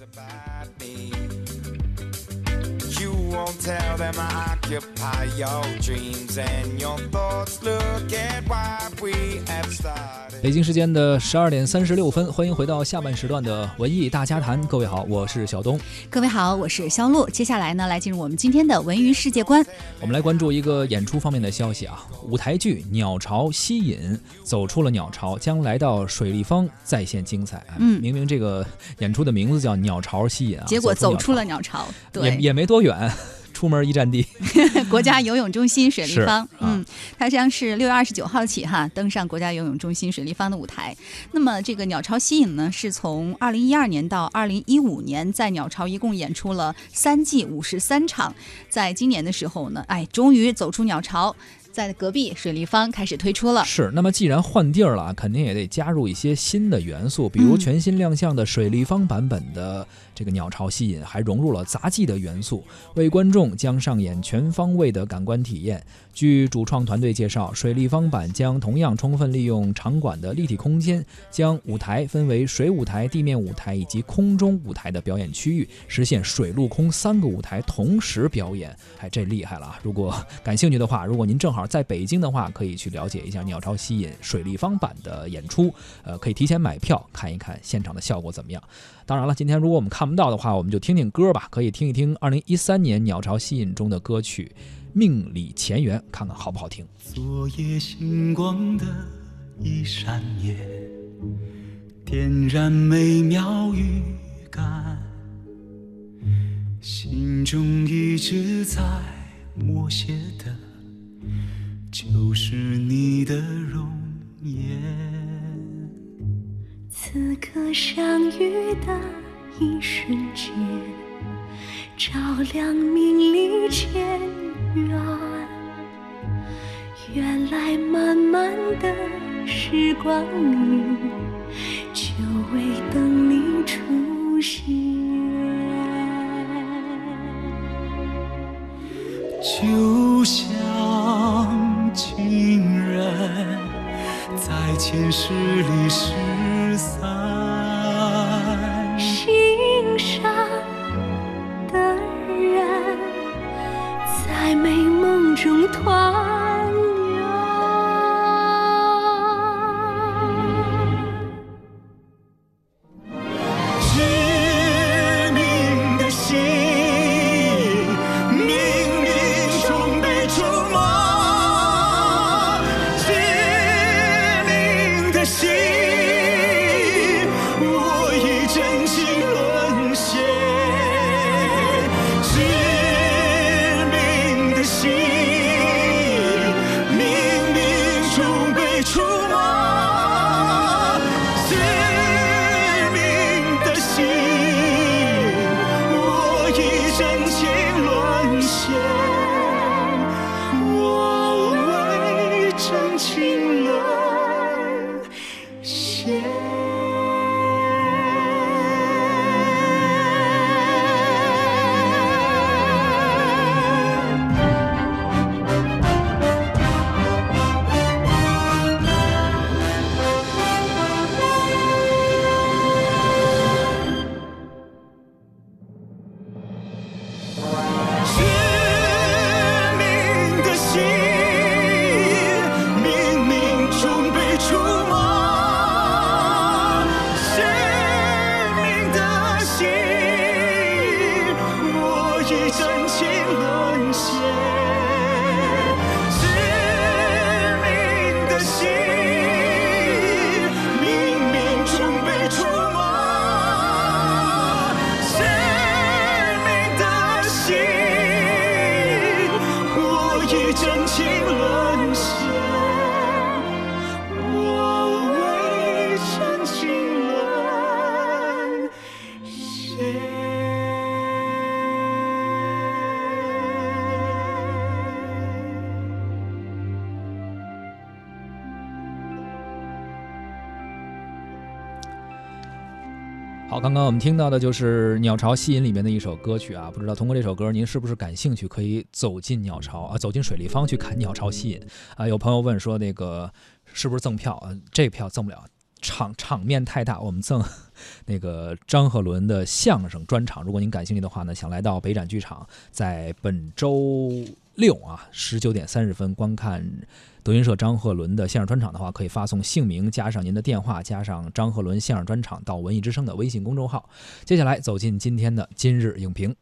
about me. You won't tell them I 北京时间的十二点三十六分，欢迎回到下半时段的文艺大家谈。各位好，我是小东。各位好，我是肖璐。接下来呢，来进入我们今天的文娱世界观。我们来关注一个演出方面的消息啊，舞台剧《鸟巢吸引》走出了鸟巢，将来到水立方再现精彩。嗯，明明这个演出的名字叫《鸟巢吸引》啊，结果走出了鸟巢，也也没多远。出门一站地，国家游泳中心水立方，嗯，它将是六月二十九号起哈登上国家游泳中心水立方的舞台。那么这个鸟巢吸引呢，是从二零一二年到二零一五年，在鸟巢一共演出了三季五十三场，在今年的时候呢，哎，终于走出鸟巢。在隔壁水立方开始推出了，是。那么既然换地儿了，肯定也得加入一些新的元素，比如全新亮相的水立方版本的这个鸟巢吸引，还融入了杂技的元素，为观众将上演全方位的感官体验。据主创团队介绍，水立方版将同样充分利用场馆的立体空间，将舞台分为水舞台、地面舞台以及空中舞台的表演区域，实现水陆空三个舞台同时表演。哎，这厉害了啊！如果感兴趣的话，如果您正好。在北京的话，可以去了解一下鸟巢吸引水立方版的演出，呃，可以提前买票看一看现场的效果怎么样。当然了，今天如果我们看不到的话，我们就听听歌吧，可以听一听二零一三年鸟巢吸引中的歌曲《命里前缘》，看看好不好听。昨夜星光的一闪眼，点燃美妙预感，心中一直在默写的。就是你的容颜。此刻相遇的一瞬间，照亮命里前缘。原来漫漫的时光里，就为等你出现。就像。前世里失散，真情沦陷。真情轮好，刚刚我们听到的就是《鸟巢吸引》里面的一首歌曲啊，不知道通过这首歌您是不是感兴趣，可以走进鸟巢啊，走进水立方去看《鸟巢吸引》啊。有朋友问说那个是不是赠票啊？这票赠不了。场场面太大，我们赠那个张鹤伦的相声专场。如果您感兴趣的话呢，想来到北展剧场，在本周六啊十九点三十分观看德云社张鹤伦的相声专场的话，可以发送姓名加上您的电话，加上张鹤伦相声专场到文艺之声的微信公众号。接下来走进今天的今日影评。